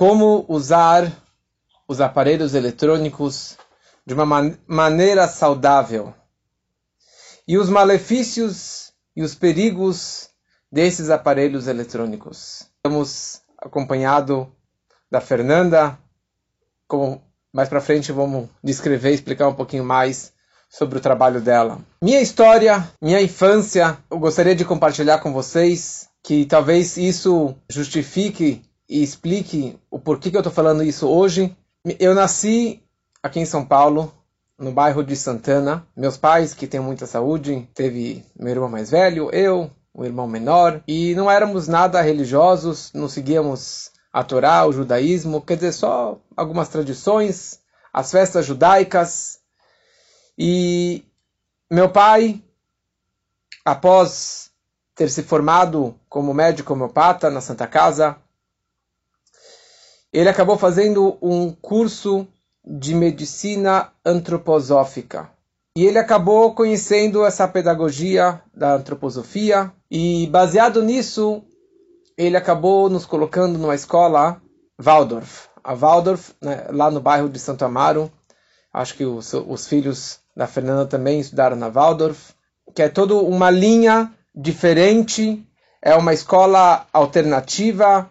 como usar os aparelhos eletrônicos de uma man maneira saudável e os malefícios e os perigos desses aparelhos eletrônicos. Estamos acompanhado da Fernanda, como mais para frente vamos descrever, explicar um pouquinho mais sobre o trabalho dela. Minha história, minha infância, eu gostaria de compartilhar com vocês que talvez isso justifique e explique o porquê que eu estou falando isso hoje. Eu nasci aqui em São Paulo, no bairro de Santana. Meus pais, que têm muita saúde, teve meu irmão mais velho, eu, o irmão menor, e não éramos nada religiosos, não seguíamos a Torá, o judaísmo, quer dizer, só algumas tradições, as festas judaicas. E meu pai, após ter se formado como médico homeopata na Santa Casa, ele acabou fazendo um curso de medicina antroposófica. E ele acabou conhecendo essa pedagogia da antroposofia e baseado nisso, ele acabou nos colocando numa escola Waldorf. A Waldorf, né, lá no bairro de Santo Amaro, acho que os, os filhos da Fernanda também estudaram na Waldorf, que é toda uma linha diferente, é uma escola alternativa,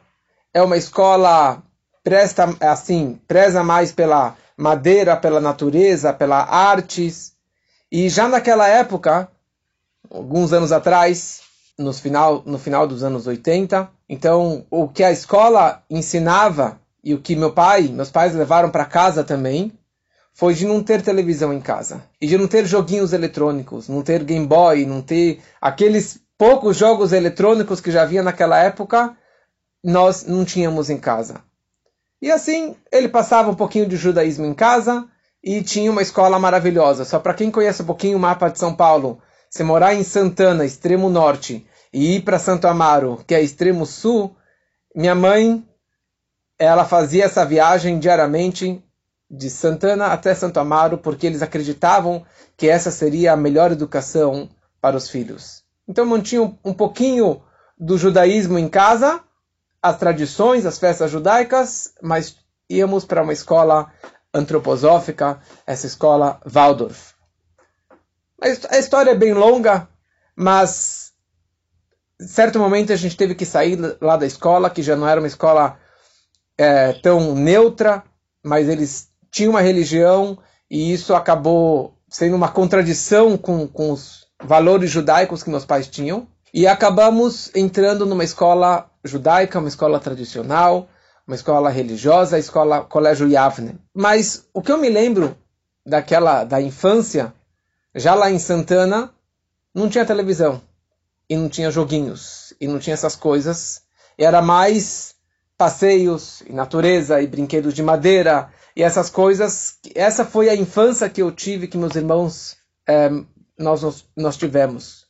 é uma escola presta assim, preza mais pela madeira, pela natureza, pela artes. E já naquela época, alguns anos atrás, no final, no final dos anos 80, então o que a escola ensinava e o que meu pai, meus pais levaram para casa também, foi de não ter televisão em casa e de não ter joguinhos eletrônicos, não ter Game Boy, não ter aqueles poucos jogos eletrônicos que já havia naquela época, nós não tínhamos em casa. E assim, ele passava um pouquinho de judaísmo em casa e tinha uma escola maravilhosa. Só para quem conhece um pouquinho o mapa de São Paulo, se morar em Santana, extremo norte, e ir para Santo Amaro, que é extremo sul, minha mãe, ela fazia essa viagem diariamente de Santana até Santo Amaro, porque eles acreditavam que essa seria a melhor educação para os filhos. Então mantinham um pouquinho do judaísmo em casa as tradições, as festas judaicas, mas íamos para uma escola antroposófica, essa escola Waldorf. A história é bem longa, mas em certo momento a gente teve que sair lá da escola, que já não era uma escola é, tão neutra, mas eles tinham uma religião e isso acabou sendo uma contradição com, com os valores judaicos que meus pais tinham. E acabamos entrando numa escola judaica, uma escola tradicional, uma escola religiosa, a escola Colégio Yavne. Mas o que eu me lembro daquela da infância, já lá em Santana, não tinha televisão e não tinha joguinhos e não tinha essas coisas. Era mais passeios e natureza e brinquedos de madeira e essas coisas. Essa foi a infância que eu tive, que meus irmãos é, nós, nós tivemos.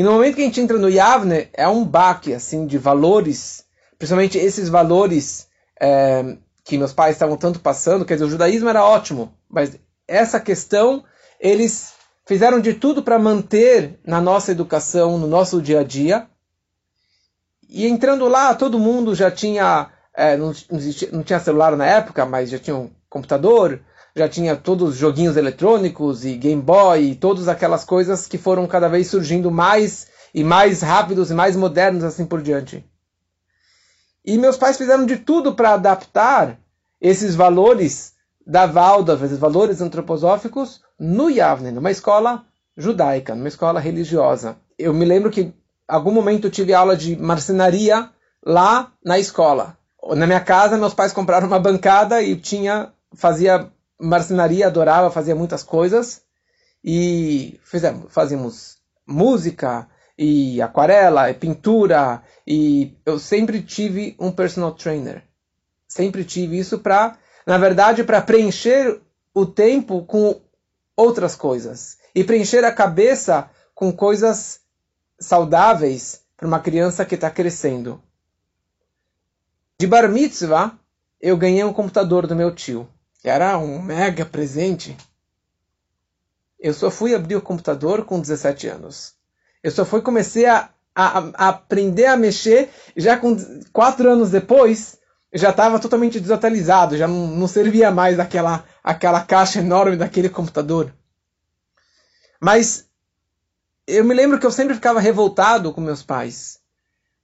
E no momento que a gente entra no Yavne, é um baque assim de valores, principalmente esses valores é, que meus pais estavam tanto passando. Quer dizer, o judaísmo era ótimo, mas essa questão eles fizeram de tudo para manter na nossa educação, no nosso dia a dia. E entrando lá, todo mundo já tinha, é, não, não, tinha celular na época, mas já tinha um computador, já tinha todos os joguinhos eletrônicos e Game Boy e todas aquelas coisas que foram cada vez surgindo mais e mais rápidos e mais modernos assim por diante. E meus pais fizeram de tudo para adaptar esses valores da Waldorf, esses valores antroposóficos, no Yavne, numa escola judaica, numa escola religiosa. Eu me lembro que em algum momento eu tive aula de marcenaria lá na escola. Na minha casa, meus pais compraram uma bancada e tinha fazia marcenaria, adorava, fazia muitas coisas e fizemos, fazíamos música e aquarela e pintura e eu sempre tive um personal trainer. Sempre tive isso para, na verdade, para preencher o tempo com outras coisas e preencher a cabeça com coisas saudáveis para uma criança que está crescendo. De bar mitzvah, eu ganhei um computador do meu tio era um mega presente. Eu só fui abrir o computador com 17 anos. Eu só fui comecei a, a, a aprender a mexer já com quatro anos depois já estava totalmente desatualizado, já não, não servia mais aquela, aquela caixa enorme daquele computador. Mas eu me lembro que eu sempre ficava revoltado com meus pais.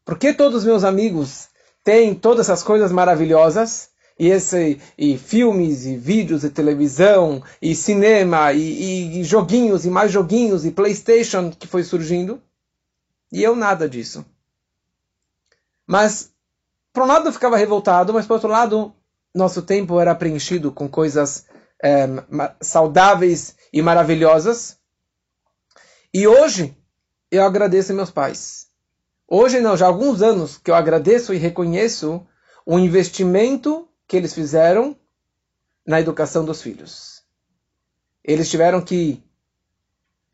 Por que todos os meus amigos têm todas essas coisas maravilhosas? E, esse, e filmes, e vídeos, e televisão, e cinema, e, e, e joguinhos, e mais joguinhos, e Playstation que foi surgindo. E eu nada disso. Mas, por um lado eu ficava revoltado, mas por outro lado, nosso tempo era preenchido com coisas é, saudáveis e maravilhosas. E hoje eu agradeço meus pais. Hoje não, já há alguns anos que eu agradeço e reconheço o investimento que eles fizeram na educação dos filhos. Eles tiveram que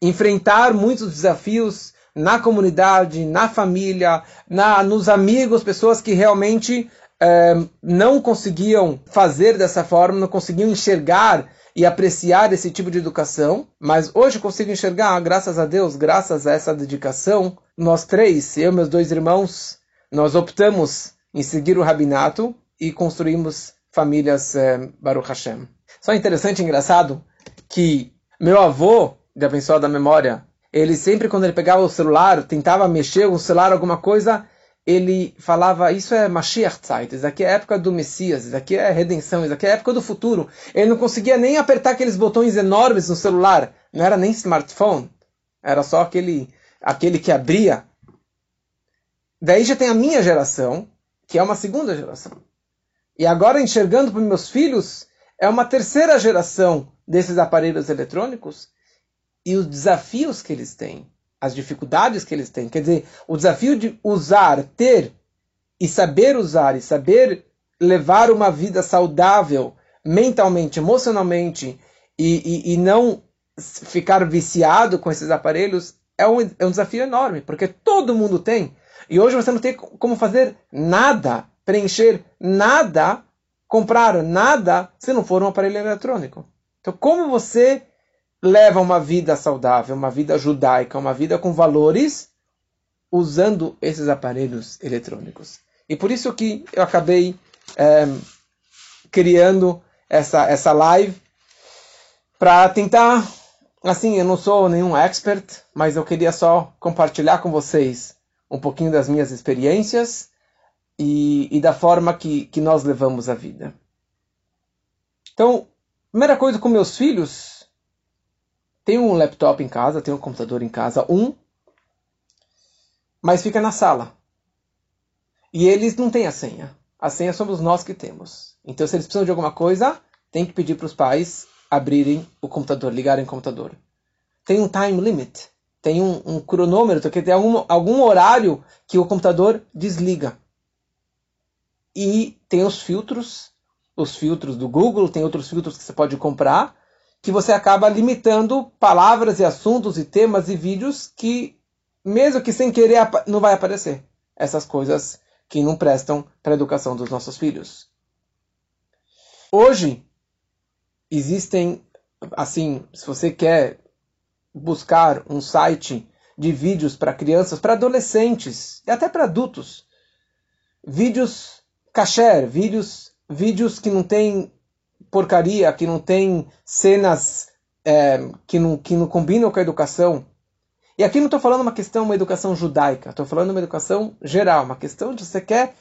enfrentar muitos desafios na comunidade, na família, na, nos amigos, pessoas que realmente é, não conseguiam fazer dessa forma, não conseguiam enxergar e apreciar esse tipo de educação, mas hoje consigo enxergar, graças a Deus, graças a essa dedicação, nós três, eu e meus dois irmãos, nós optamos em seguir o rabinato e construímos famílias é, Baruch Hashem. Só interessante e engraçado que meu avô, de abençoada memória, ele sempre quando ele pegava o celular, tentava mexer o celular alguma coisa, ele falava, isso é Mashiach Zeit, isso aqui é a época do Messias, isso aqui é redenção, isso aqui é a época do futuro. Ele não conseguia nem apertar aqueles botões enormes no celular, não era nem smartphone, era só aquele, aquele que abria. Daí já tem a minha geração, que é uma segunda geração. E agora enxergando para meus filhos, é uma terceira geração desses aparelhos eletrônicos e os desafios que eles têm as dificuldades que eles têm. Quer dizer, o desafio de usar, ter e saber usar e saber levar uma vida saudável mentalmente, emocionalmente e, e, e não ficar viciado com esses aparelhos é um, é um desafio enorme, porque todo mundo tem. E hoje você não tem como fazer nada, preencher nada, comprar nada, se não for um aparelho eletrônico. Então, como você leva uma vida saudável, uma vida judaica, uma vida com valores, usando esses aparelhos eletrônicos. E por isso que eu acabei é, criando essa, essa live para tentar, assim, eu não sou nenhum expert, mas eu queria só compartilhar com vocês um pouquinho das minhas experiências e, e da forma que, que nós levamos a vida. Então, primeira coisa com meus filhos, tem um laptop em casa, tem um computador em casa, um, mas fica na sala. E eles não têm a senha. A senha somos nós que temos. Então, se eles precisam de alguma coisa, tem que pedir para os pais abrirem o computador, ligarem o computador. Tem um time limit, tem um, um cronômetro, tem algum, algum horário que o computador desliga. E tem os filtros, os filtros do Google, tem outros filtros que você pode comprar, que você acaba limitando palavras e assuntos e temas e vídeos que, mesmo que sem querer, não vai aparecer. Essas coisas que não prestam para a educação dos nossos filhos. Hoje, existem, assim, se você quer buscar um site de vídeos para crianças, para adolescentes e até para adultos, vídeos kasher, vídeos, vídeos que não têm porcaria, que não tem cenas é, que, não, que não combinam com a educação. E aqui não estou falando uma questão, uma educação judaica, estou falando uma educação geral, uma questão de você quer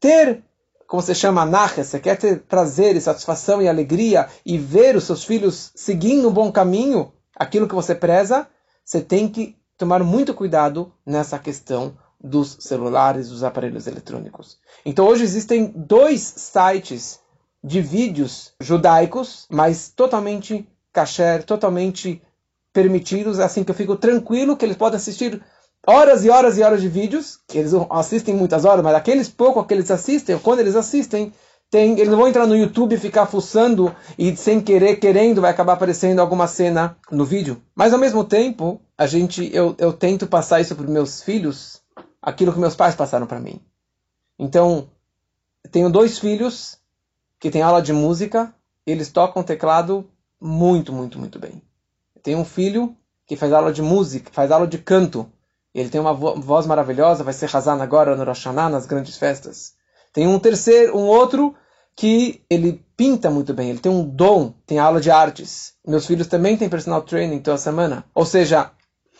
ter, como você chama, anarquia, você quer ter prazer e satisfação e alegria e ver os seus filhos seguindo um bom caminho, aquilo que você preza, você tem que tomar muito cuidado nessa questão dos celulares, dos aparelhos eletrônicos. Então hoje existem dois sites de vídeos judaicos, mas totalmente kasher, totalmente permitidos, assim que eu fico tranquilo que eles podem assistir horas e horas e horas de vídeos, que eles assistem muitas horas, mas aqueles pouco que eles assistem, quando eles assistem, tem, eles não vão entrar no YouTube e ficar fuçando e sem querer, querendo, vai acabar aparecendo alguma cena no vídeo. Mas ao mesmo tempo, a gente, eu, eu tento passar isso para meus filhos, aquilo que meus pais passaram para mim. Então, tenho dois filhos que tem aula de música, eles tocam teclado muito, muito, muito bem. Tem um filho que faz aula de música, faz aula de canto. Ele tem uma voz maravilhosa, vai ser Hazan agora no Rosh Hashanah, nas grandes festas. Tem um terceiro, um outro que ele pinta muito bem, ele tem um dom, tem aula de artes. Meus filhos também têm personal training toda semana. Ou seja,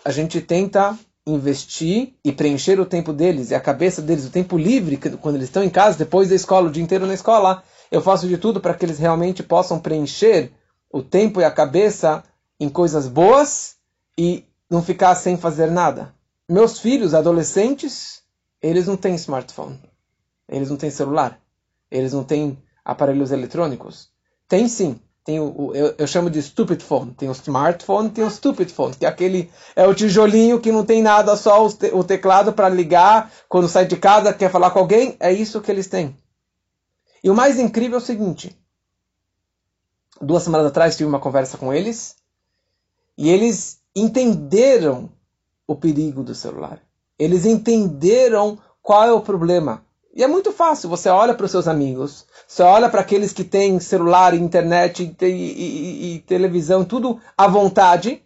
a gente tenta investir e preencher o tempo deles e a cabeça deles, o tempo livre, quando eles estão em casa, depois da escola, o dia inteiro na escola, eu faço de tudo para que eles realmente possam preencher o tempo e a cabeça em coisas boas e não ficar sem fazer nada. Meus filhos, adolescentes, eles não têm smartphone, eles não têm celular, eles não têm aparelhos eletrônicos. Tem sim, tem o, o eu, eu, chamo de stupid phone. Tem o smartphone, tem o stupid phone, que é aquele é o tijolinho que não tem nada, só o, te, o teclado para ligar quando sai de casa, quer falar com alguém, é isso que eles têm. E o mais incrível é o seguinte: duas semanas atrás tive uma conversa com eles e eles entenderam o perigo do celular. Eles entenderam qual é o problema. E é muito fácil. Você olha para os seus amigos, você olha para aqueles que têm celular, internet e, e, e, televisão, tudo à vontade,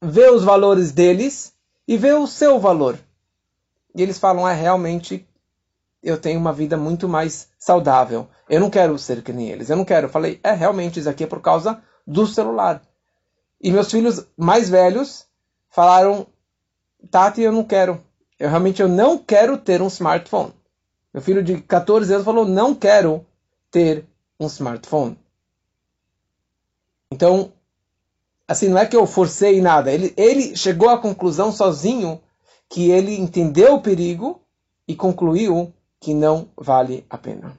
vê os valores deles e vê o seu valor. E eles falam: é realmente eu tenho uma vida muito mais saudável. Eu não quero ser que nem eles. Eu não quero. Eu falei: é realmente isso aqui é por causa do celular. E meus filhos mais velhos falaram: Tati, eu não quero. Eu realmente eu não quero ter um smartphone. Meu filho de 14 anos falou: não quero ter um smartphone. Então, assim, não é que eu forcei nada. Ele, ele chegou à conclusão sozinho que ele entendeu o perigo e concluiu que não vale a pena.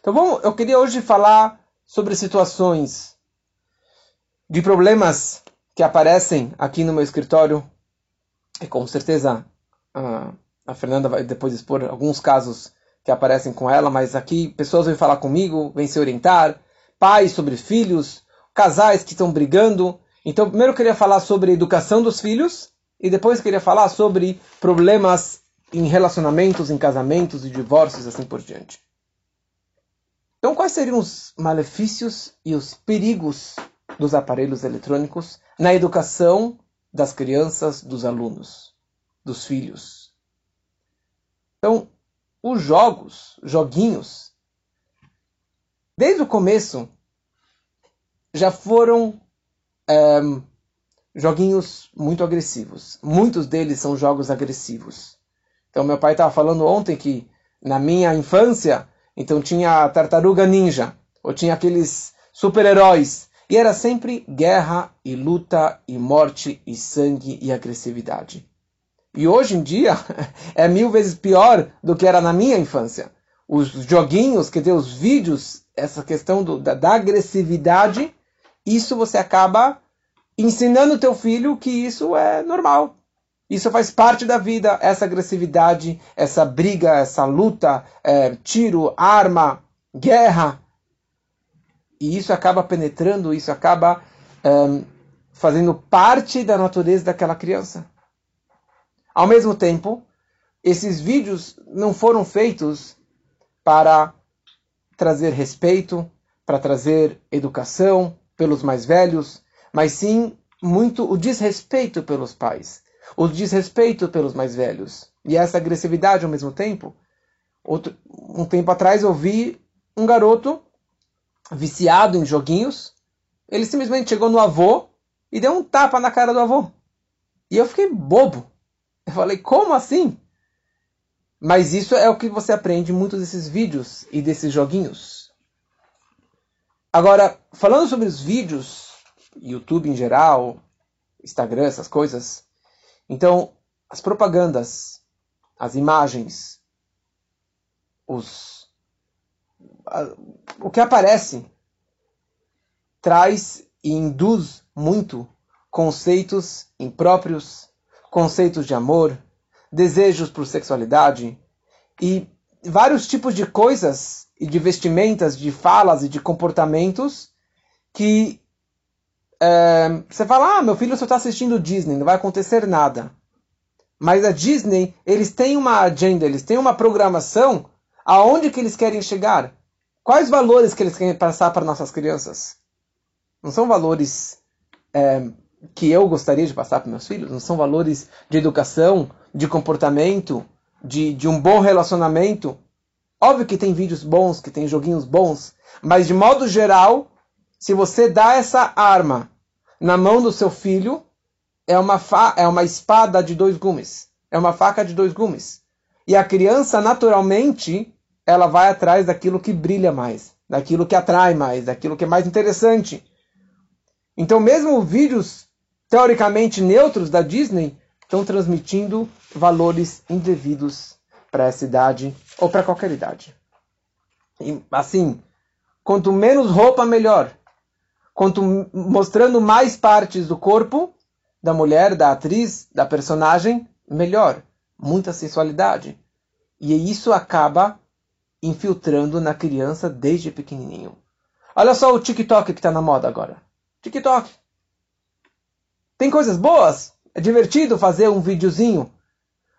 Então, bom, eu queria hoje falar sobre situações de problemas que aparecem aqui no meu escritório. E com certeza. Uh, a Fernanda vai depois expor alguns casos que aparecem com ela, mas aqui pessoas vêm falar comigo, vêm se orientar, pais sobre filhos, casais que estão brigando. Então, primeiro eu queria falar sobre a educação dos filhos e depois queria falar sobre problemas em relacionamentos, em casamentos e divórcios assim por diante. Então, quais seriam os malefícios e os perigos dos aparelhos eletrônicos na educação das crianças, dos alunos, dos filhos? Então, os jogos, joguinhos, desde o começo, já foram é, joguinhos muito agressivos. Muitos deles são jogos agressivos. Então, meu pai estava falando ontem que na minha infância, então tinha a tartaruga ninja, ou tinha aqueles super-heróis. E era sempre guerra e luta e morte e sangue e agressividade. E hoje em dia é mil vezes pior do que era na minha infância. Os joguinhos, quer dizer, os vídeos, essa questão do, da, da, agressividade, isso você acaba ensinando o teu filho que isso é normal. Isso faz parte da vida, essa agressividade, essa briga, essa luta, é, tiro, arma, guerra. E isso acaba penetrando, isso acaba é, fazendo parte da natureza daquela criança. Ao mesmo tempo, esses vídeos não foram feitos para trazer respeito, para trazer educação pelos mais velhos, mas sim muito o desrespeito pelos pais, o desrespeito pelos mais velhos e essa agressividade ao mesmo tempo. Outro, um tempo atrás eu vi um garoto viciado em joguinhos. Ele simplesmente chegou no avô e deu um tapa na cara do avô. E eu fiquei bobo. Eu falei, como assim? Mas isso é o que você aprende em muitos desses vídeos e desses joguinhos. Agora, falando sobre os vídeos, YouTube em geral, Instagram, essas coisas. Então, as propagandas, as imagens, os o que aparece traz e induz muito conceitos impróprios, conceitos de amor, desejos por sexualidade e vários tipos de coisas e de vestimentas, de falas e de comportamentos que é, você fala, ah, meu filho só está assistindo Disney, não vai acontecer nada. Mas a Disney, eles têm uma agenda, eles têm uma programação aonde que eles querem chegar. Quais valores que eles querem passar para nossas crianças? Não são valores é, que eu gostaria de passar para meus filhos, não são valores de educação, de comportamento, de, de um bom relacionamento. Óbvio que tem vídeos bons, que tem joguinhos bons, mas de modo geral, se você dá essa arma na mão do seu filho, é uma, é uma espada de dois gumes. É uma faca de dois gumes. E a criança, naturalmente, ela vai atrás daquilo que brilha mais, daquilo que atrai mais, daquilo que é mais interessante. Então, mesmo vídeos teoricamente neutros da Disney estão transmitindo valores indevidos para essa idade ou para qualquer idade. E, assim, quanto menos roupa, melhor. Quanto mostrando mais partes do corpo da mulher, da atriz, da personagem, melhor. Muita sensualidade. E isso acaba infiltrando na criança desde pequenininho. Olha só o TikTok que está na moda agora. TikTok. Tem coisas boas. É divertido fazer um videozinho.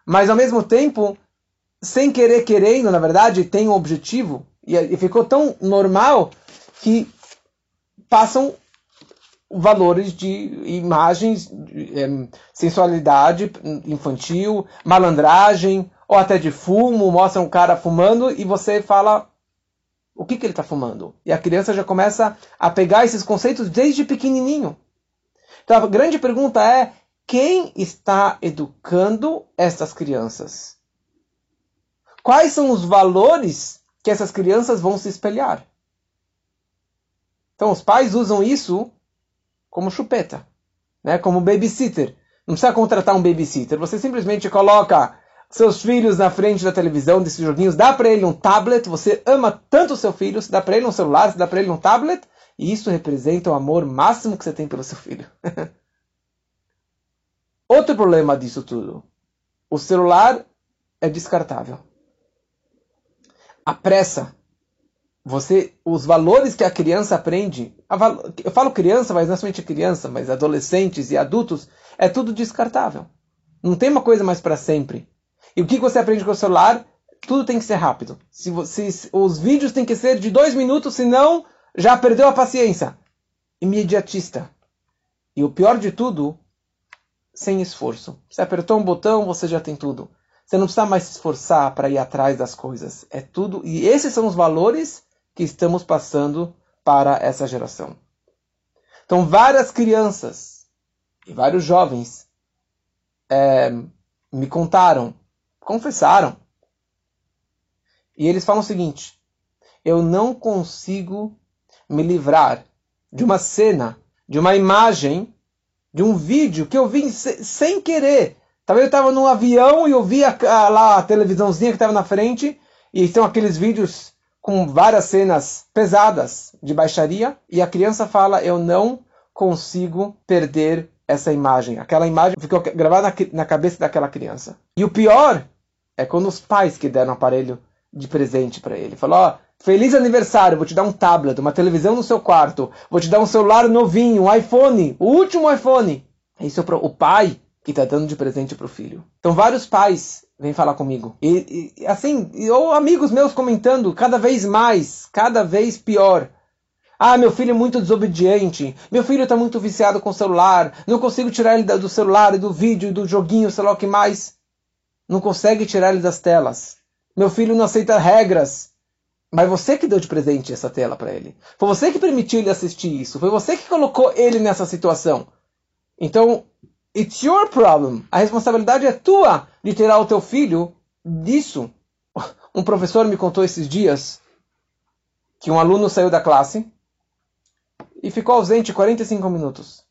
Mas ao mesmo tempo, sem querer querendo, na verdade, tem um objetivo. E ficou tão normal que passam valores de imagens, de, é, sensualidade infantil, malandragem, ou até de fumo, mostra um cara fumando e você fala o que, que ele está fumando. E a criança já começa a pegar esses conceitos desde pequenininho. Então a grande pergunta é: quem está educando essas crianças? Quais são os valores que essas crianças vão se espelhar? Então os pais usam isso como chupeta, né? como babysitter. Não precisa contratar um babysitter, você simplesmente coloca seus filhos na frente da televisão, desses joguinhos, dá para ele um tablet, você ama tanto o seu filho, você dá para ele um celular, você dá para ele um tablet, e isso representa o amor máximo que você tem pelo seu filho. Outro problema disso tudo, o celular é descartável. A pressa, você, os valores que a criança aprende, eu falo criança, mas não é somente criança, mas adolescentes e adultos, é tudo descartável. Não tem uma coisa mais para sempre. E o que você aprende com o celular? Tudo tem que ser rápido. Se, se, os vídeos têm que ser de dois minutos, senão já perdeu a paciência. Imediatista. E o pior de tudo, sem esforço. Você apertou um botão, você já tem tudo. Você não precisa mais se esforçar para ir atrás das coisas. É tudo. E esses são os valores que estamos passando para essa geração. Então, várias crianças e vários jovens é, me contaram confessaram. E eles falam o seguinte: eu não consigo me livrar de uma cena, de uma imagem, de um vídeo que eu vi sem querer. Talvez eu estava num avião e eu vi a, a, lá a televisãozinha que estava na frente, e são aqueles vídeos com várias cenas pesadas de baixaria, e a criança fala: Eu não consigo perder essa imagem. Aquela imagem ficou gravada na, na cabeça daquela criança. E o pior é quando os pais que deram um aparelho de presente para ele. Falou, ó, feliz aniversário, vou te dar um tablet, uma televisão no seu quarto, vou te dar um celular novinho, um iPhone, o último iPhone. Isso é o pai que está dando de presente para o filho. Então vários pais vêm falar comigo. E, e assim, ou amigos meus comentando, cada vez mais, cada vez pior. Ah, meu filho é muito desobediente. Meu filho está muito viciado com o celular. Não consigo tirar ele do celular, do vídeo, do joguinho, sei lá o que mais não consegue tirar ele das telas. Meu filho não aceita regras. Mas você que deu de presente essa tela para ele. Foi você que permitiu ele assistir isso. Foi você que colocou ele nessa situação. Então, it's your problem. A responsabilidade é tua de tirar o teu filho disso. Um professor me contou esses dias que um aluno saiu da classe e ficou ausente 45 minutos.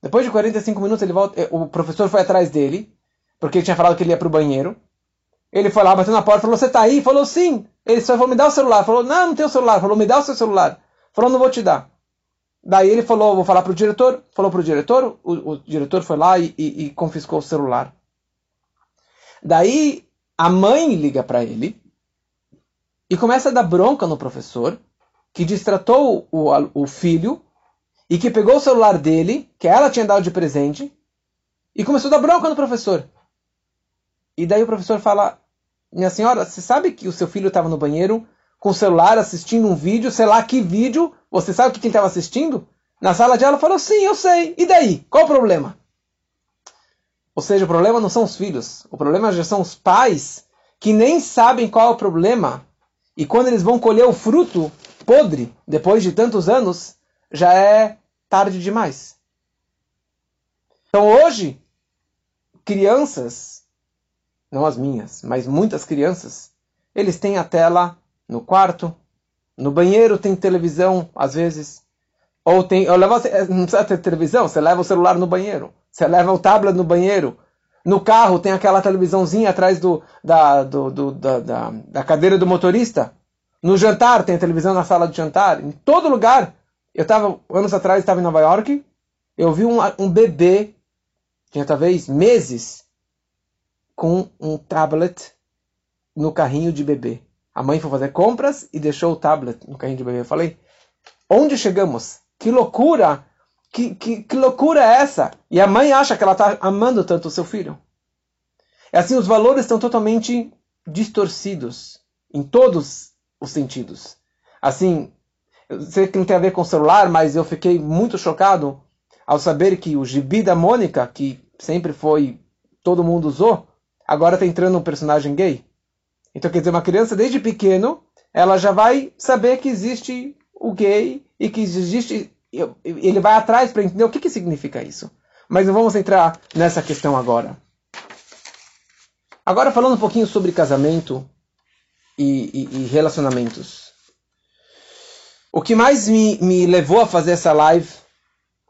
Depois de 45 minutos, ele volta, eh, o professor foi atrás dele porque ele tinha falado que ele ia para o banheiro. Ele foi lá, bateu na porta, falou, você tá aí? Falou, sim. Ele só falou, me dá o celular. Falou, não, não tenho celular. Falou, me dá o seu celular. Falou, não vou te dar. Daí ele falou, vou falar para o diretor. Falou para o diretor, o diretor foi lá e, e, e confiscou o celular. Daí a mãe liga para ele e começa a dar bronca no professor, que distratou o, o filho e que pegou o celular dele, que ela tinha dado de presente, e começou a dar bronca no professor. E daí o professor fala: Minha senhora, você sabe que o seu filho estava no banheiro com o celular assistindo um vídeo, sei lá que vídeo, você sabe o que ele estava assistindo? Na sala de aula falou: Sim, eu sei. E daí? Qual o problema? Ou seja, o problema não são os filhos, o problema já são os pais que nem sabem qual é o problema E quando eles vão colher o fruto podre, depois de tantos anos, já é tarde demais. Então hoje, crianças, não as minhas, mas muitas crianças, eles têm a tela no quarto, no banheiro tem televisão, às vezes. Ou tem. Ou leva, não precisa ter televisão, você leva o celular no banheiro. Você leva o tablet no banheiro. No carro tem aquela televisãozinha atrás do, da, do, do, da, da, da cadeira do motorista. No jantar tem televisão na sala de jantar. Em todo lugar. Eu estava, anos atrás, estava em Nova York. Eu vi um, um bebê, tinha talvez meses, com um tablet no carrinho de bebê. A mãe foi fazer compras e deixou o tablet no carrinho de bebê. Eu falei, onde chegamos? Que loucura! Que, que, que loucura é essa? E a mãe acha que ela está amando tanto o seu filho. É assim, os valores estão totalmente distorcidos em todos os sentidos. Assim, eu sei que não tem a ver com celular, mas eu fiquei muito chocado ao saber que o gibi da Mônica, que sempre foi todo mundo usou, agora está entrando um personagem gay. Então, quer dizer, uma criança desde pequeno, ela já vai saber que existe o gay e que existe. Ele vai atrás para entender o que, que significa isso. Mas não vamos entrar nessa questão agora. Agora, falando um pouquinho sobre casamento e, e, e relacionamentos. O que mais me, me levou a fazer essa live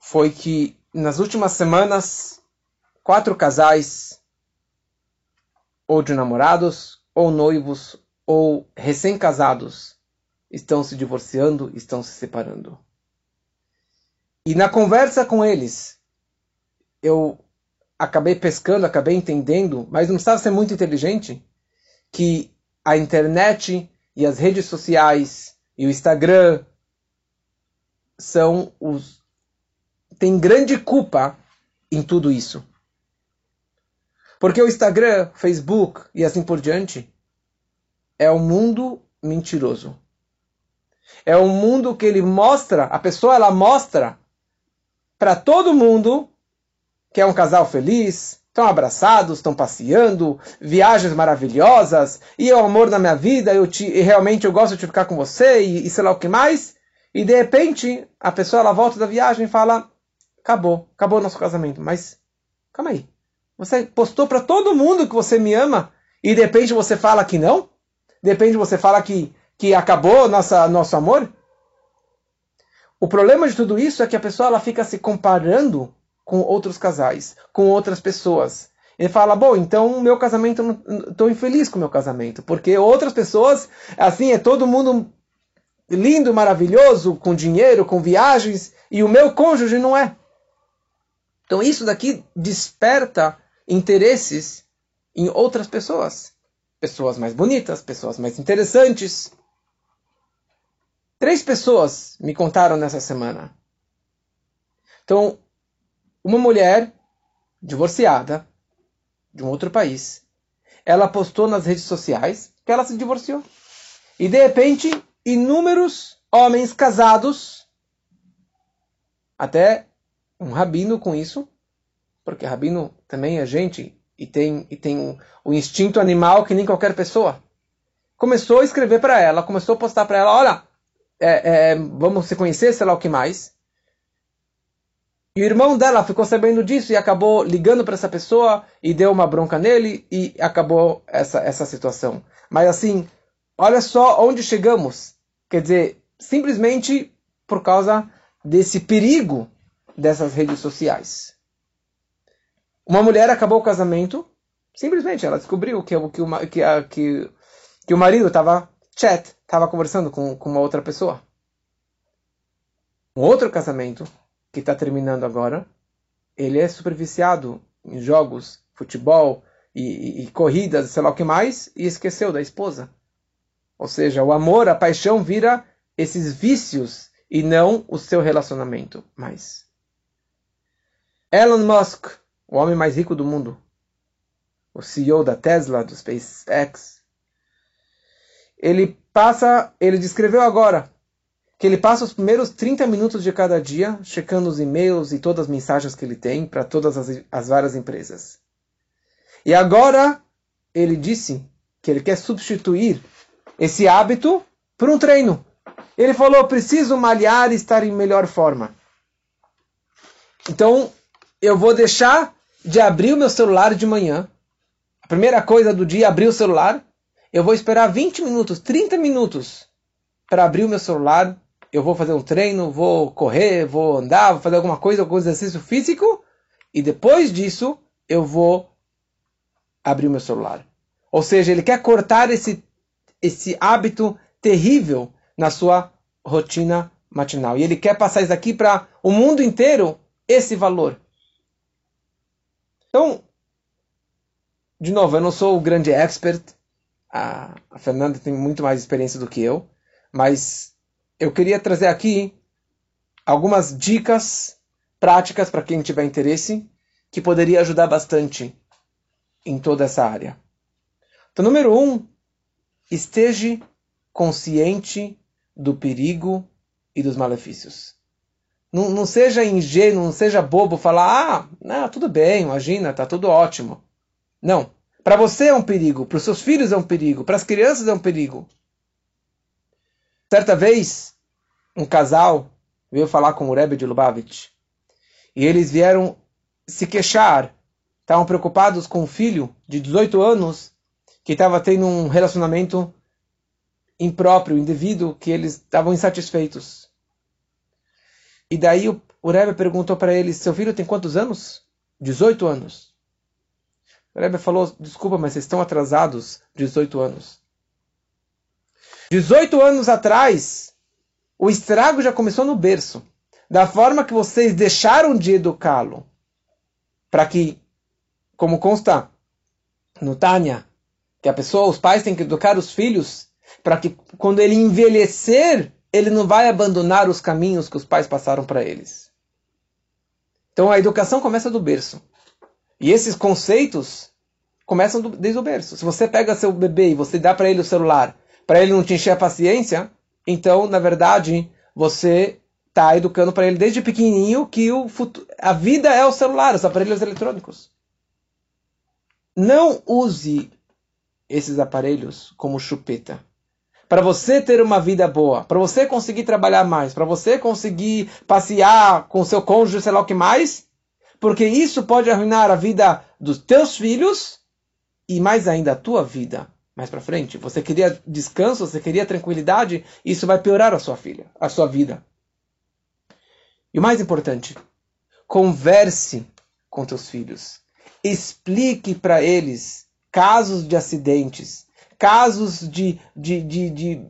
foi que nas últimas semanas, quatro casais, ou de namorados, ou noivos ou recém-casados estão se divorciando, estão se separando. E na conversa com eles, eu acabei pescando, acabei entendendo, mas não precisava ser muito inteligente, que a internet e as redes sociais e o Instagram são os tem grande culpa em tudo isso. Porque o Instagram, Facebook e assim por diante é um mundo mentiroso. É um mundo que ele mostra, a pessoa ela mostra para todo mundo que é um casal feliz, estão abraçados, estão passeando, viagens maravilhosas, e o amor da minha vida, eu te, realmente eu gosto de ficar com você, e, e sei lá o que mais. E de repente, a pessoa ela volta da viagem e fala: acabou, acabou o nosso casamento. Mas, calma aí. Você postou para todo mundo que você me ama e de repente você fala que não? De repente você fala que, que acabou nossa, nosso amor? O problema de tudo isso é que a pessoa ela fica se comparando com outros casais, com outras pessoas. Ele fala, bom, então meu casamento, estou infeliz com meu casamento, porque outras pessoas, assim, é todo mundo lindo, maravilhoso, com dinheiro, com viagens, e o meu cônjuge não é. Então isso daqui desperta interesses em outras pessoas. Pessoas mais bonitas, pessoas mais interessantes. Três pessoas me contaram nessa semana. Então, uma mulher divorciada de um outro país, ela postou nas redes sociais que ela se divorciou. E de repente, inúmeros homens casados, até um rabino com isso, porque rabino também é gente e tem, e tem o, o instinto animal que nem qualquer pessoa. Começou a escrever para ela, começou a postar para ela: olha, é, é, vamos se conhecer, sei lá o que mais. E o irmão dela ficou sabendo disso e acabou ligando para essa pessoa e deu uma bronca nele e acabou essa, essa situação. Mas assim, olha só onde chegamos. Quer dizer, simplesmente por causa desse perigo dessas redes sociais. Uma mulher acabou o casamento, simplesmente ela descobriu que, que, o, que, a, que, que o marido estava chat, estava conversando com, com uma outra pessoa. Um outro casamento, que está terminando agora, ele é super viciado em jogos, futebol e, e, e corridas, sei lá o que mais, e esqueceu da esposa. Ou seja, o amor, a paixão vira esses vícios e não o seu relacionamento mais. Elon Musk o homem mais rico do mundo, o CEO da Tesla, do SpaceX, ele passa, ele descreveu agora que ele passa os primeiros 30 minutos de cada dia checando os e-mails e todas as mensagens que ele tem para todas as, as várias empresas. E agora ele disse que ele quer substituir esse hábito para um treino. Ele falou: preciso malhar e estar em melhor forma. Então, eu vou deixar de abrir o meu celular de manhã. A primeira coisa do dia, abrir o celular. Eu vou esperar 20 minutos, 30 minutos para abrir o meu celular. Eu vou fazer um treino, vou correr, vou andar, vou fazer alguma coisa, algum exercício físico. E depois disso, eu vou abrir o meu celular. Ou seja, ele quer cortar esse, esse hábito terrível na sua rotina matinal. E ele quer passar isso aqui para o mundo inteiro, esse valor. Então, de novo, eu não sou o grande expert. A, a Fernanda tem muito mais experiência do que eu. Mas eu queria trazer aqui algumas dicas práticas para quem tiver interesse que poderia ajudar bastante em toda essa área. Então, número um, esteja consciente do perigo e dos malefícios. Não, não seja ingênuo, não seja bobo falar, ah, não, tudo bem, imagina, tá tudo ótimo. Não. Para você é um perigo, para os seus filhos é um perigo, para as crianças é um perigo. Certa vez, um casal veio falar com o Rebbe de Lubavitch e eles vieram se queixar, estavam preocupados com o filho de 18 anos que estava tendo um relacionamento impróprio, indevido, que eles estavam insatisfeitos. E daí o, o Rebbe perguntou para eles: Seu filho tem quantos anos? 18 anos. O Rebbe falou: Desculpa, mas vocês estão atrasados 18 anos. 18 anos atrás, o estrago já começou no berço. Da forma que vocês deixaram de educá-lo, para que, como consta no Tânia, que a pessoa, os pais têm que educar os filhos para que quando ele envelhecer, ele não vai abandonar os caminhos que os pais passaram para eles. Então a educação começa do berço. E esses conceitos começam do, desde o berço. Se você pega seu bebê e você dá para ele o celular, para ele não te encher a paciência, então, na verdade, você está educando para ele desde pequenininho que o futuro, a vida é o celular, os aparelhos eletrônicos. Não use esses aparelhos como chupeta para você ter uma vida boa, para você conseguir trabalhar mais, para você conseguir passear com seu cônjuge, sei lá o que mais, porque isso pode arruinar a vida dos teus filhos e mais ainda a tua vida mais para frente. Você queria descanso, você queria tranquilidade, isso vai piorar a sua filha, a sua vida. E o mais importante, converse com teus filhos. Explique para eles casos de acidentes, casos de, de, de, de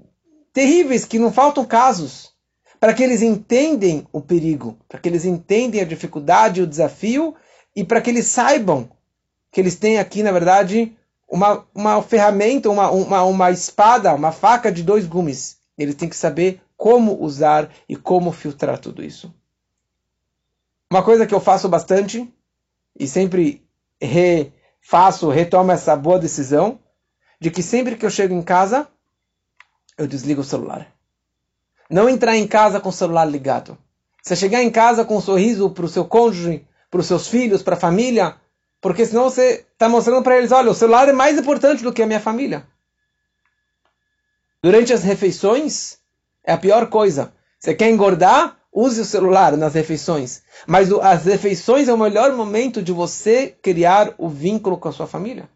terríveis, que não faltam casos, para que eles entendem o perigo, para que eles entendem a dificuldade, o desafio, e para que eles saibam que eles têm aqui, na verdade, uma, uma ferramenta, uma, uma, uma espada, uma faca de dois gumes. Eles têm que saber como usar e como filtrar tudo isso. Uma coisa que eu faço bastante, e sempre refaço, retomo essa boa decisão, de que sempre que eu chego em casa, eu desligo o celular. Não entrar em casa com o celular ligado. Você chegar em casa com um sorriso para o seu cônjuge, para os seus filhos, para a família, porque senão você está mostrando para eles: olha, o celular é mais importante do que a minha família. Durante as refeições, é a pior coisa. Você quer engordar? Use o celular nas refeições. Mas as refeições é o melhor momento de você criar o vínculo com a sua família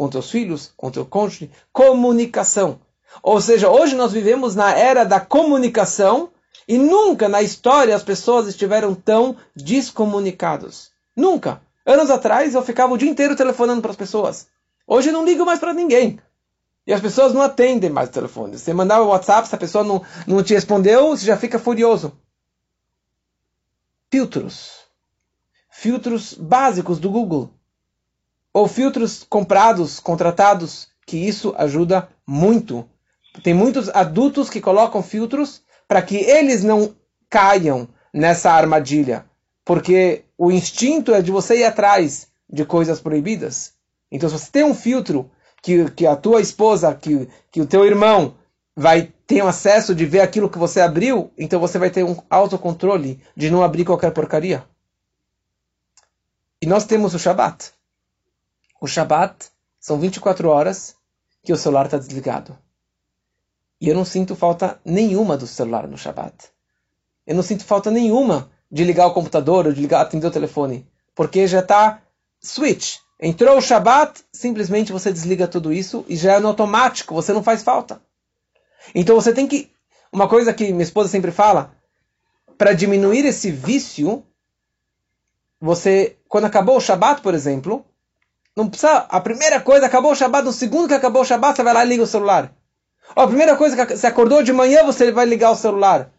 com teus filhos, com teu cônjuge, comunicação. Ou seja, hoje nós vivemos na era da comunicação e nunca na história as pessoas estiveram tão descomunicadas. Nunca. Anos atrás eu ficava o dia inteiro telefonando para as pessoas. Hoje eu não ligo mais para ninguém. E as pessoas não atendem mais o telefone. Você mandava o WhatsApp, se a pessoa não, não te respondeu, você já fica furioso. Filtros. Filtros básicos do Google ou filtros comprados, contratados, que isso ajuda muito. Tem muitos adultos que colocam filtros para que eles não caiam nessa armadilha, porque o instinto é de você ir atrás de coisas proibidas. Então, se você tem um filtro que, que a tua esposa, que, que o teu irmão vai ter acesso de ver aquilo que você abriu, então você vai ter um autocontrole de não abrir qualquer porcaria. E nós temos o Shabat. O Shabat são 24 horas que o celular está desligado. E eu não sinto falta nenhuma do celular no Shabat. Eu não sinto falta nenhuma de ligar o computador ou de ligar, atender o telefone. Porque já está switch. Entrou o Shabat, simplesmente você desliga tudo isso e já é no automático, você não faz falta. Então você tem que. Uma coisa que minha esposa sempre fala, para diminuir esse vício, você, quando acabou o Shabat, por exemplo, não precisa. A primeira coisa, acabou o Shabat, no segundo que acabou o Shabat, você vai lá e liga o celular. A primeira coisa que você acordou de manhã, você vai ligar o celular.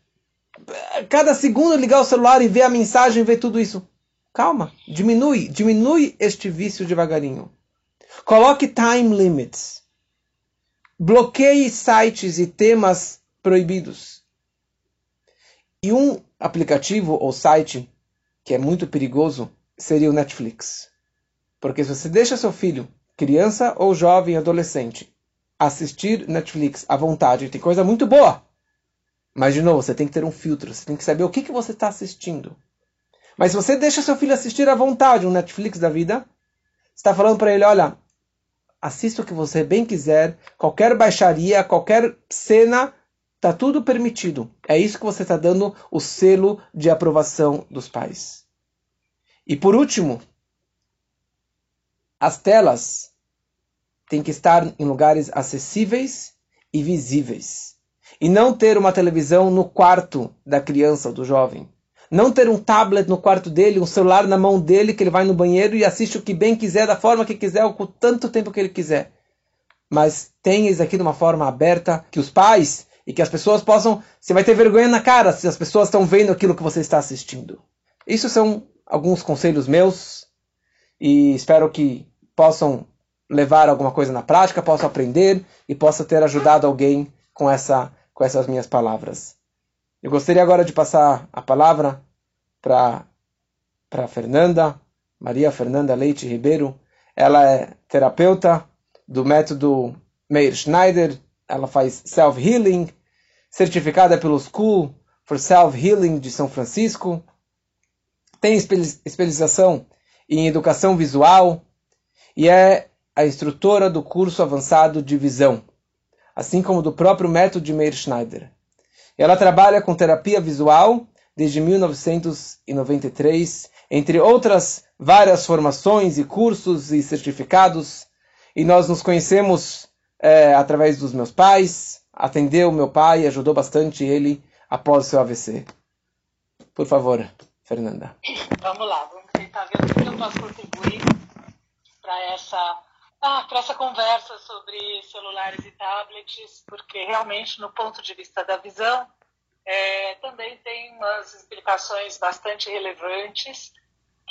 Cada segundo ligar o celular e ver a mensagem, ver tudo isso. Calma, diminui, diminui este vício devagarinho. Coloque time limits. Bloqueie sites e temas proibidos. E um aplicativo ou site que é muito perigoso seria o Netflix. Porque se você deixa seu filho, criança ou jovem, adolescente, assistir Netflix à vontade, tem coisa muito boa. Mas, de novo, você tem que ter um filtro, você tem que saber o que, que você está assistindo. Mas se você deixa seu filho assistir à vontade um Netflix da vida, está falando para ele, olha, assista o que você bem quiser, qualquer baixaria, qualquer cena, está tudo permitido. É isso que você está dando o selo de aprovação dos pais. E por último, as telas têm que estar em lugares acessíveis e visíveis. E não ter uma televisão no quarto da criança ou do jovem. Não ter um tablet no quarto dele, um celular na mão dele, que ele vai no banheiro e assiste o que bem quiser, da forma que quiser, ou com tanto tempo que ele quiser. Mas tenha isso aqui de uma forma aberta, que os pais e que as pessoas possam. Você vai ter vergonha na cara se as pessoas estão vendo aquilo que você está assistindo. Isso são alguns conselhos meus e espero que possam levar alguma coisa na prática, possam aprender e possa ter ajudado alguém com, essa, com essas minhas palavras. Eu gostaria agora de passar a palavra para Fernanda, Maria Fernanda Leite Ribeiro. Ela é terapeuta do método Meir Schneider. Ela faz self-healing, certificada pelo School for Self-Healing de São Francisco. Tem especialização em educação visual e é a instrutora do curso avançado de visão, assim como do próprio método de Meir Schneider. Ela trabalha com terapia visual desde 1993, entre outras várias formações e cursos e certificados. E nós nos conhecemos é, através dos meus pais. Atendeu meu pai, ajudou bastante ele após o seu AVC. Por favor, Fernanda. Vamos lá, vamos tentar ver o que eu posso contribuir para essa ah, para essa conversa sobre celulares e tablets, porque realmente, no ponto de vista da visão, é, também tem umas explicações bastante relevantes,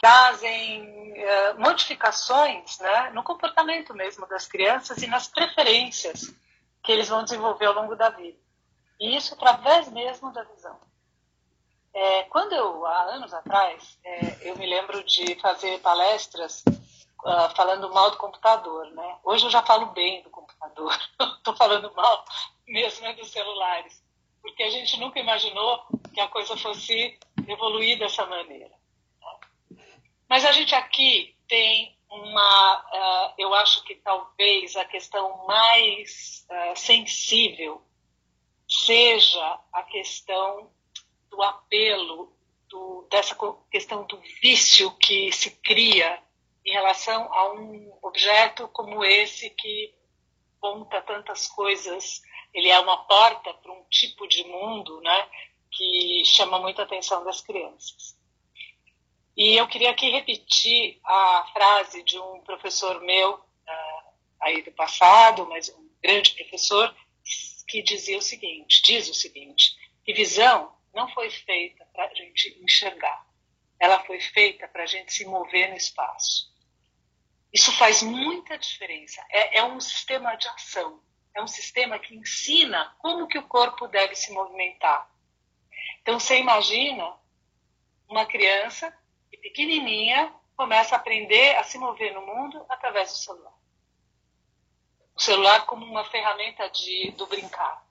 trazem é, modificações né, no comportamento mesmo das crianças e nas preferências que eles vão desenvolver ao longo da vida. E isso através mesmo da visão. É, quando eu, há anos atrás, é, eu me lembro de fazer palestras uh, falando mal do computador, né? Hoje eu já falo bem do computador, estou falando mal mesmo é dos celulares, porque a gente nunca imaginou que a coisa fosse evoluir dessa maneira. Mas a gente aqui tem uma, uh, eu acho que talvez a questão mais uh, sensível seja a questão do apelo, do, dessa questão do vício que se cria em relação a um objeto como esse que conta tantas coisas. Ele é uma porta para um tipo de mundo, né, que chama muita atenção das crianças. E eu queria aqui repetir a frase de um professor meu uh, aí do passado, mas um grande professor que dizia o seguinte, diz o seguinte, que visão não foi feita para a gente enxergar, ela foi feita para a gente se mover no espaço. Isso faz muita diferença. É, é, um sistema de ação. É um sistema que ensina como que o corpo deve se movimentar. Então você imagina uma criança que pequenininha começa a aprender a se mover no mundo através do celular. O celular como uma ferramenta de, do brincar,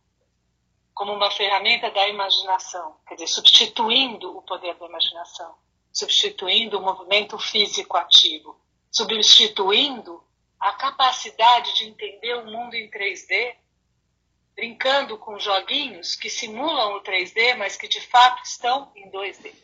como uma ferramenta da imaginação, quer dizer, substituindo o poder da imaginação, substituindo o movimento físico ativo substituindo a capacidade de entender o mundo em 3D. brincando com joguinhos que simulam o 3D, mas que de fato estão em 2D.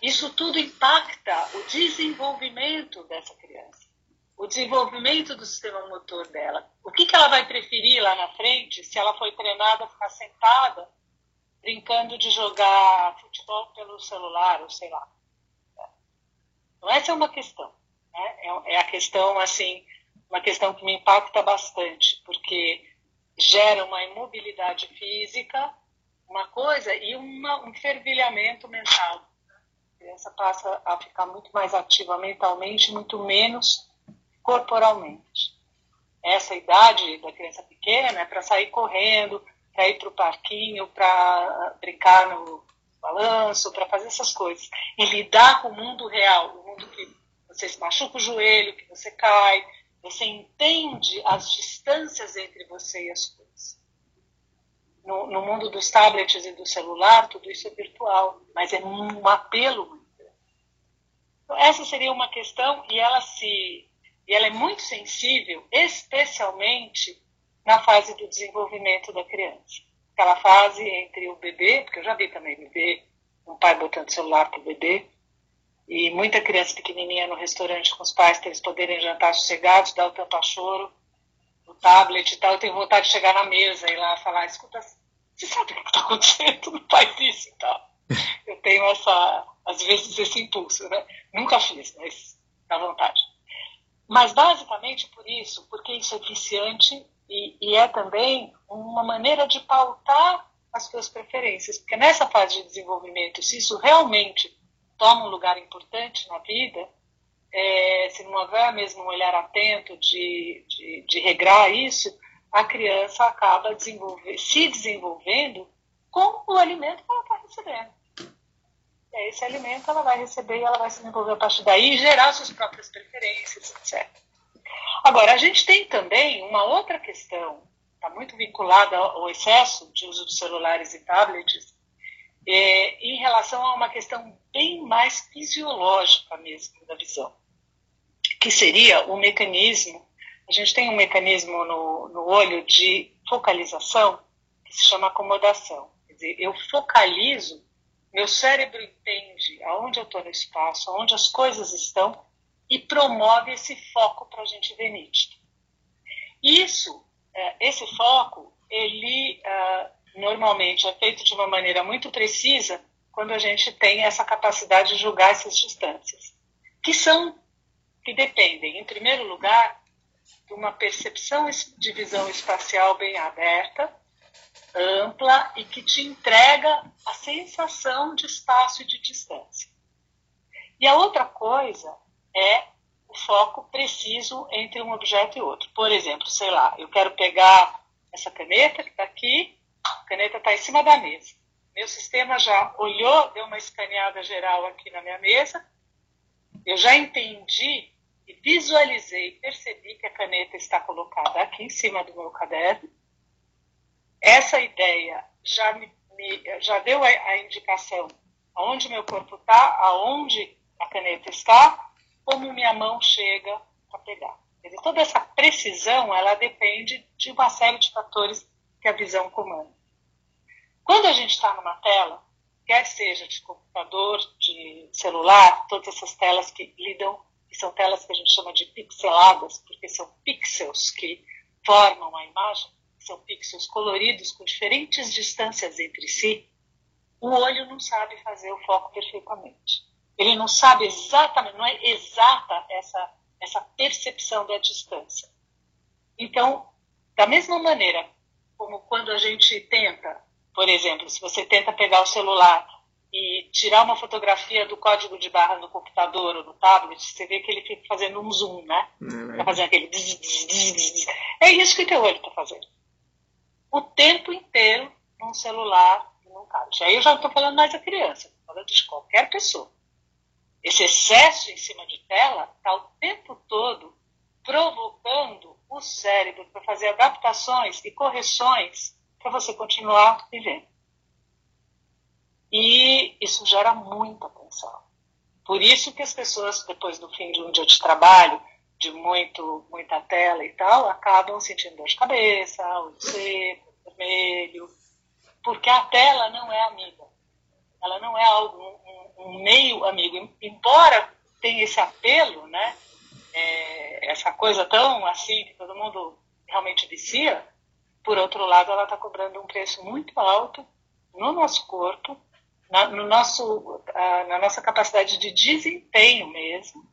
Isso tudo impacta o desenvolvimento dessa criança, o desenvolvimento do sistema motor dela. O que, que ela vai preferir lá na frente se ela foi treinada a ficar sentada, brincando de jogar futebol pelo celular, ou sei lá. Então, essa é uma questão. Né? É, é a questão, assim, uma questão que me impacta bastante, porque gera uma imobilidade física, uma coisa, e uma, um fervilhamento mental. A criança passa a ficar muito mais ativa mentalmente, muito menos corporalmente. Essa idade da criança pequena é para sair correndo, para ir para o parquinho, para brincar no balanço, para fazer essas coisas. E lidar com o mundo real, mundo que você se machuca o joelho, que você cai, você entende as distâncias entre você e as coisas. No, no, mundo dos tablets e do celular, tudo isso é virtual, mas é um apelo muito grande. Então, essa seria uma questão e ela se e ela é muito sensível, especialmente na fase do desenvolvimento da criança. Aquela fase entre o bebê, porque eu já vi também bebê, um pai botando celular para o bebê, e muita criança pequenininha no restaurante com os pais para eles poderem jantar sossegados, dar o tampa choro, o tablet e tal. Eu tenho vontade de chegar na mesa e lá falar: escuta, você sabe o que está acontecendo? Não faz isso e tal. Eu tenho essa, às vezes, esse impulso, né? Nunca fiz, mas dá vontade. Mas basicamente por isso, porque isso é viciante e, e é também uma maneira de pautar as suas preferências. Porque nessa fase de desenvolvimento, se isso realmente toma um lugar importante na vida, é, se não houver mesmo um olhar atento de, de, de regrar isso, a criança acaba desenvolver, se desenvolvendo com o alimento que ela está recebendo. Esse alimento ela vai receber e ela vai se desenvolver a partir daí e gerar suas próprias preferências, etc. Agora, a gente tem também uma outra questão, está muito vinculada ao excesso de uso de celulares e tablets, é, em relação a uma questão bem mais fisiológica mesmo da visão, que seria o mecanismo. A gente tem um mecanismo no, no olho de focalização que se chama acomodação. Quer dizer, eu focalizo, meu cérebro entende aonde eu estou no espaço, aonde as coisas estão e promove esse foco para a gente ver nítido. Isso, é, esse foco, ele uh, normalmente é feito de uma maneira muito precisa quando a gente tem essa capacidade de julgar essas distâncias, que são que dependem, em primeiro lugar, de uma percepção de visão espacial bem aberta, ampla e que te entrega a sensação de espaço e de distância. E a outra coisa é o foco preciso entre um objeto e outro. Por exemplo, sei lá, eu quero pegar essa caneta que está aqui a caneta está em cima da mesa. Meu sistema já olhou, deu uma escaneada geral aqui na minha mesa. Eu já entendi e visualizei, percebi que a caneta está colocada aqui em cima do meu caderno. Essa ideia já me, me já deu a, a indicação aonde meu corpo está, aonde a caneta está, como minha mão chega para pegar. Toda essa precisão, ela depende de uma série de fatores que a visão comanda. Quando a gente está numa tela, quer seja de computador, de celular, todas essas telas que lidam, que são telas que a gente chama de pixeladas, porque são pixels que formam a imagem, são pixels coloridos com diferentes distâncias entre si, o olho não sabe fazer o foco perfeitamente. Ele não sabe exatamente, não é exata essa, essa percepção da distância. Então, da mesma maneira como quando a gente tenta, por exemplo, se você tenta pegar o celular e tirar uma fotografia do código de barra no computador ou no tablet, você vê que ele fica fazendo um zoom, né? Está fazendo aquele. É isso que o teu olho está fazendo. O tempo inteiro num celular e num tablet. Aí eu já não estou falando mais da criança, estou falando de qualquer pessoa. Esse excesso em cima de tela está o tempo todo provocando o cérebro para fazer adaptações e correções para você continuar vivendo. E isso gera muita tensão. Por isso que as pessoas, depois do fim de um dia de trabalho, de muito, muita tela e tal, acabam sentindo dor de cabeça, olho seco, vermelho, porque a tela não é amiga. Ela não é algo, um, um meio amigo. Embora tenha esse apelo, né? É, essa coisa tão assim que todo mundo realmente vicia, por outro lado, ela está cobrando um preço muito alto no nosso corpo, na, no nosso, na nossa capacidade de desempenho mesmo.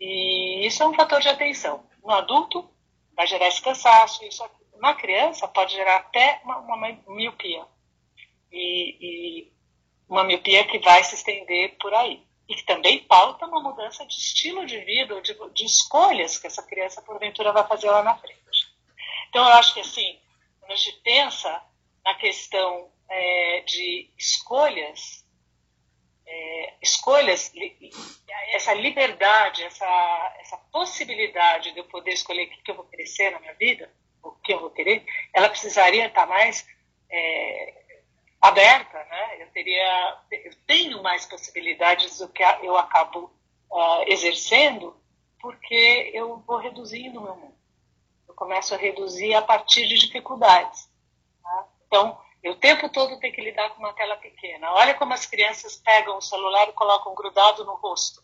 E isso é um fator de atenção. No adulto, vai gerar esse cansaço. Isso, na criança, pode gerar até uma, uma miopia. E, e uma miopia que vai se estender por aí. E que também pauta uma mudança de estilo de vida, de, de escolhas que essa criança, porventura, vai fazer lá na frente. Então, eu acho que, assim, quando a gente pensa na questão é, de escolhas, é, escolhas, essa liberdade, essa, essa possibilidade de eu poder escolher o que, eu vou ser na minha vida, o que eu vou querer, ela precisaria estar mais é, aberta, né? Eu teria, eu tenho mais possibilidades do que eu acabo uh, exercendo, porque eu vou reduzindo o meu mundo. Eu começo a reduzir a partir de dificuldades. Tá? Então, eu o tempo todo tenho que lidar com uma tela pequena. Olha como as crianças pegam o celular e colocam grudado no rosto.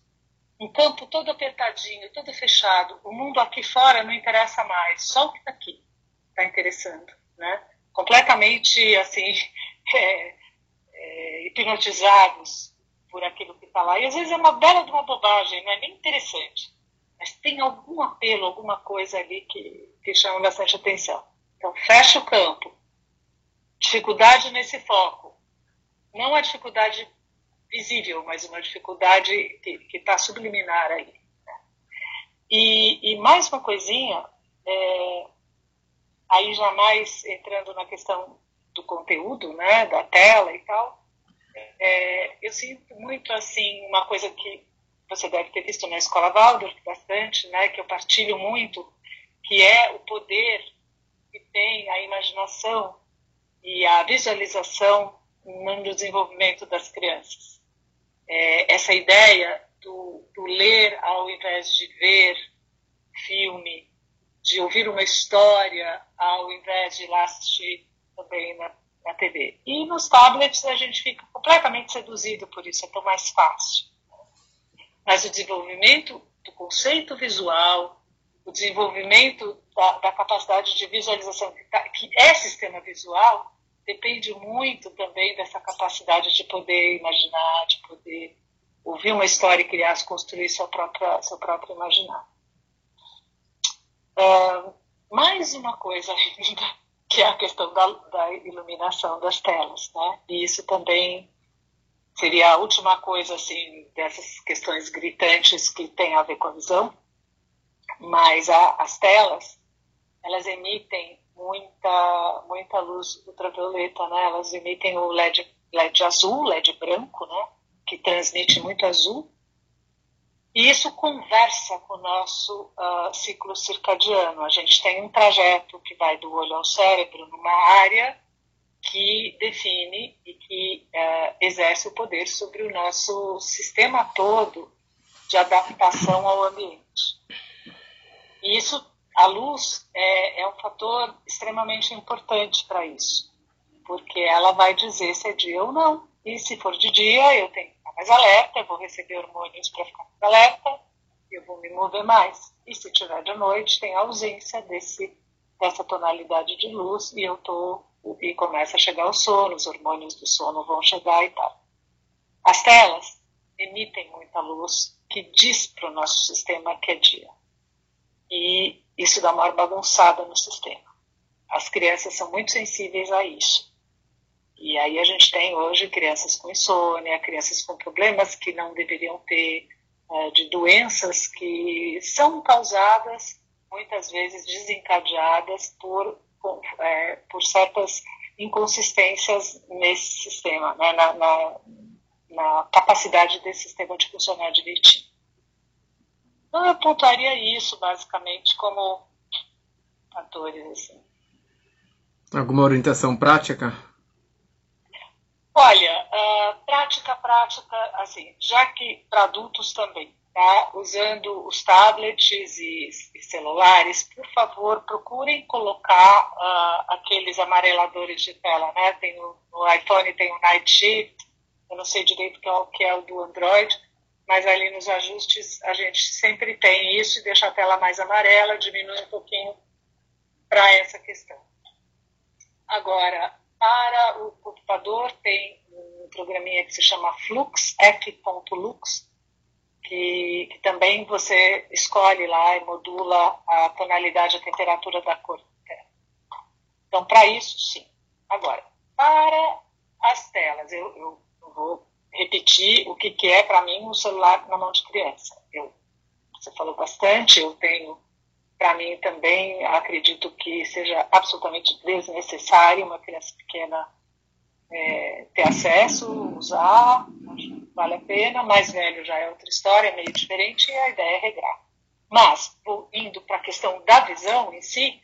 Um campo todo apertadinho, todo fechado. O mundo aqui fora não interessa mais. Só o que está aqui está interessando, né? Completamente assim é, é, hipnotizados por aquilo que está lá. E às vezes é uma bela de uma bobagem, não é nem interessante. Mas tem algum apelo, alguma coisa ali que, que chama bastante atenção. Então fecha o campo dificuldade nesse foco. Não a dificuldade visível, mas uma dificuldade que está subliminar aí. Né? E, e, mais uma coisinha, é, aí jamais entrando na questão do conteúdo, né, da tela e tal, é, eu sinto muito assim uma coisa que você deve ter visto na escola Waldorf bastante, né, que eu partilho muito, que é o poder que tem a imaginação e a visualização no desenvolvimento das crianças. É, essa ideia do, do, ler ao invés de ver filme, de ouvir uma história ao invés de lá assistir também na, na TV. E nos tablets a gente fica completamente seduzido por isso, é tão mais fácil. Mas o desenvolvimento do conceito visual, o desenvolvimento da, da capacidade de visualização, que, tá, que é sistema visual, depende muito também dessa capacidade de poder imaginar, de poder ouvir uma história e criar, construir seu próprio, seu próprio imaginar. Mais uma coisa ainda, que é a questão da, da iluminação das telas, né? E isso também seria a última coisa, assim, dessas questões gritantes que tem a ver com a visão, mas a, as telas, elas emitem muita, muita luz ultravioleta, né? Elas emitem o LED, LED azul, LED branco, né? Que transmite muito azul. E isso conversa com o nosso uh, ciclo circadiano. A gente tem um trajeto que vai do olho ao cérebro numa área que define e que uh, exerce o poder sobre o nosso sistema todo de adaptação ao ambiente. E isso a luz é, é um fator extremamente importante para isso, porque ela vai dizer se é dia ou não. E se for de dia, eu tenho que ficar mais alerta, eu vou receber hormônios para ficar mais alerta, eu vou me mover mais. E se tiver de noite, tem ausência desse, dessa tonalidade de luz e eu tô e começa a chegar o sono, os hormônios do sono vão chegar e tal. As telas emitem muita luz que diz para o nosso sistema que é dia. E isso dá uma bagunçada no sistema. As crianças são muito sensíveis a isso. E aí a gente tem hoje crianças com insônia, crianças com problemas que não deveriam ter, é, de doenças que são causadas, muitas vezes desencadeadas por, é, por certas inconsistências nesse sistema, né, na, na, na capacidade desse sistema de funcionar direitinho. Então, eu pontuaria isso, basicamente, como fatores. Assim. Alguma orientação prática? Olha, uh, prática, prática, assim, já que para adultos também, tá? usando os tablets e, e, celulares, por favor, procurem colocar uh, aqueles amareladores de tela, né? Tem no, no, iPhone tem o Night Shift, eu não sei direito o, que é o do Android, mas ali nos ajustes a gente sempre tem isso e deixa a tela mais amarela, diminui um pouquinho para essa questão. Agora, para o computador tem um programinha que se chama Flux, f.lux, que, que, também você escolhe lá e modula a tonalidade, a temperatura da cor. Então, para isso, sim. Agora, para as telas, eu, eu vou repetir o que, que é para mim um celular na mão de criança. Eu, você falou bastante, eu tenho, para mim também, acredito que seja absolutamente desnecessário uma criança pequena é, ter acesso, usar, vale a pena, mais velho já é outra história, é meio diferente e a ideia é regrar. Mas, indo para a questão da visão em si,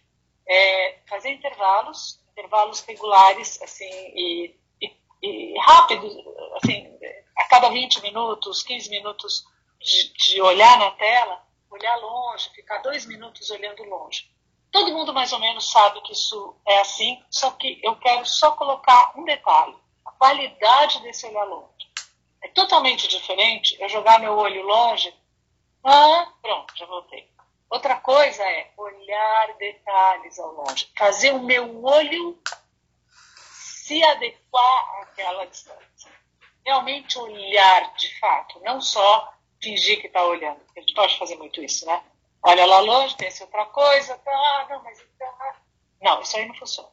é fazer intervalos, intervalos regulares, assim, e, e, e rápidos, assim, a cada 20 minutos, 15 minutos de, de olhar na tela, olhar longe, ficar dois minutos olhando longe. Todo mundo mais ou menos sabe que isso é assim, só que eu quero só colocar um detalhe: a qualidade desse olhar longe. É totalmente diferente eu jogar meu olho longe. Ah, pronto, já voltei. Outra coisa é olhar detalhes ao longe, fazer o meu olho se adequar àquela distância. Realmente olhar de fato, não só fingir que está olhando. A gente pode fazer muito isso, né? Olha lá longe, pensa outra coisa, tá, ah, não, mas então. Não, isso aí não funciona.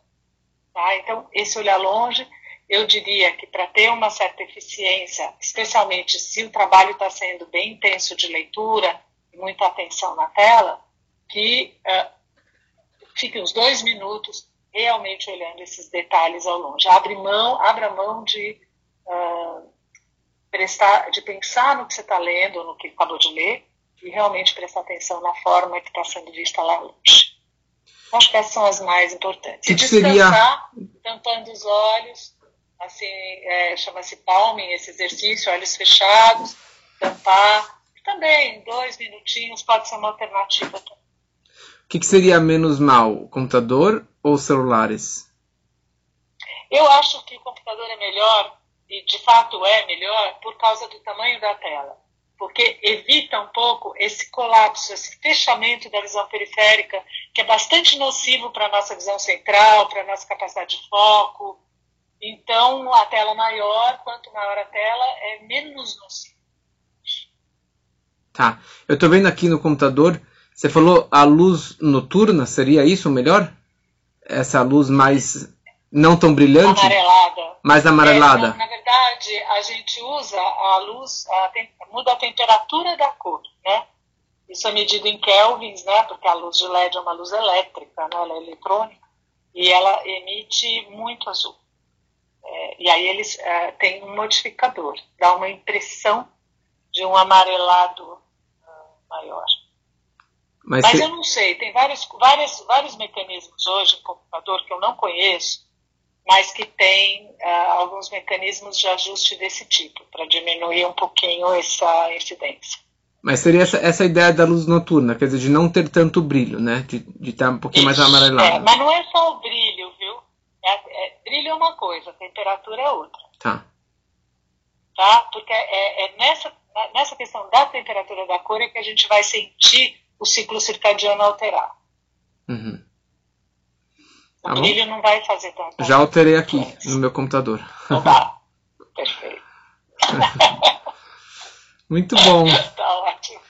Tá? Então, esse olhar longe, eu diria que para ter uma certa eficiência, especialmente se o trabalho está sendo bem intenso de leitura, muita atenção na tela, que uh, fique uns dois minutos realmente olhando esses detalhes ao longe. Abre mão, abra mão de uh, prestar, de pensar no que você está lendo, no que acabou de ler, e realmente prestar atenção na forma que está sendo vista lá longe. Acho que essas são as mais importantes. Que e descansar, seria... tampando os olhos, assim, é, chama-se palming esse exercício, olhos fechados, tampar. Também, dois minutinhos pode ser uma alternativa. O que, que seria menos mal, computador ou celulares? Eu acho que o computador é melhor, e de fato é melhor, por causa do tamanho da tela porque evita um pouco esse colapso, esse fechamento da visão periférica, que é bastante nocivo para a nossa visão central, para a nossa capacidade de foco. Então, a tela maior, quanto maior a tela, é menos nocivo. Tá. Eu estou vendo aqui no computador, você falou a luz noturna, seria isso o melhor? Essa luz mais não tão brilhante? Amarelada. Mais amarelada. É, na verdade, a gente usa a luz, a, muda a temperatura da cor, né? Isso é medido em kelvins, né? Porque a luz de LED é uma luz elétrica, né? Ela é eletrônica e ela emite muito azul. É, e aí eles é, têm um modificador, dá uma impressão de um amarelado uh, maior. Mas, Mas eu não sei, tem vários, vários, vários mecanismos hoje no computador que eu não conheço, mas que tem uh, alguns mecanismos de ajuste desse tipo, para diminuir um pouquinho essa incidência. Mas seria essa, essa ideia da luz noturna, quer dizer, de não ter tanto brilho, né? De estar um pouquinho Isso, mais amarelado. É, mas não é só o brilho, viu? É, é, brilho é uma coisa, a temperatura é outra. Tá. Tá? Porque é, é nessa, nessa questão da temperatura da cor é que a gente vai sentir o ciclo circadiano alterar. Uhum. O tá brilho não vai fazer tanto. Já alterei aqui no meu computador. Opa, perfeito. Muito bom. Tá ótimo.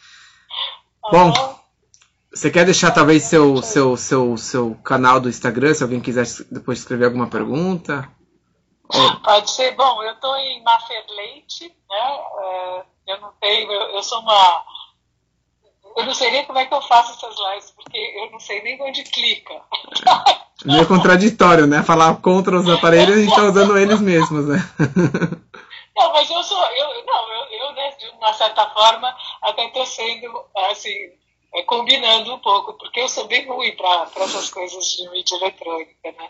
Tá bom, você quer deixar talvez seu, seu, seu, seu canal do Instagram, se alguém quiser depois escrever alguma pergunta? Pode ser. Bom, eu estou em Mafer Leite, né? É, eu não tenho, eu, eu sou uma eu não sei nem como é que eu faço essas lives, porque eu não sei nem onde clica. Meio contraditório, né? Falar contra os aparelhos e a gente está usando eles mesmos, né? Não, mas eu sou, eu, não, eu, eu né, de uma certa forma, até estou sendo, assim, é, combinando um pouco, porque eu sou bem ruim para essas coisas de mídia eletrônica, né?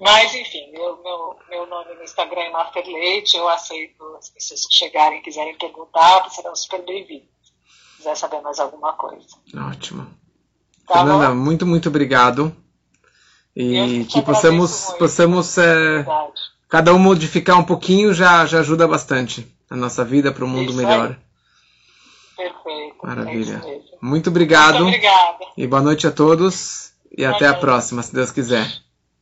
Mas, enfim, eu, meu, meu nome no Instagram é Master Leite, eu aceito as pessoas que chegarem e quiserem perguntar, serão super bem-vindos. quiser saber mais alguma coisa. Ótimo. Tá Fernanda, bom? muito, muito obrigado. E que possamos, agradeço muito. possamos é, cada um modificar um pouquinho já, já ajuda bastante a nossa vida para um mundo Isso aí. Perfeito. Maravilha. É isso mesmo. Muito obrigado Muito obrigada. e boa noite a todos e Boa até a noite. próxima, se Deus quiser.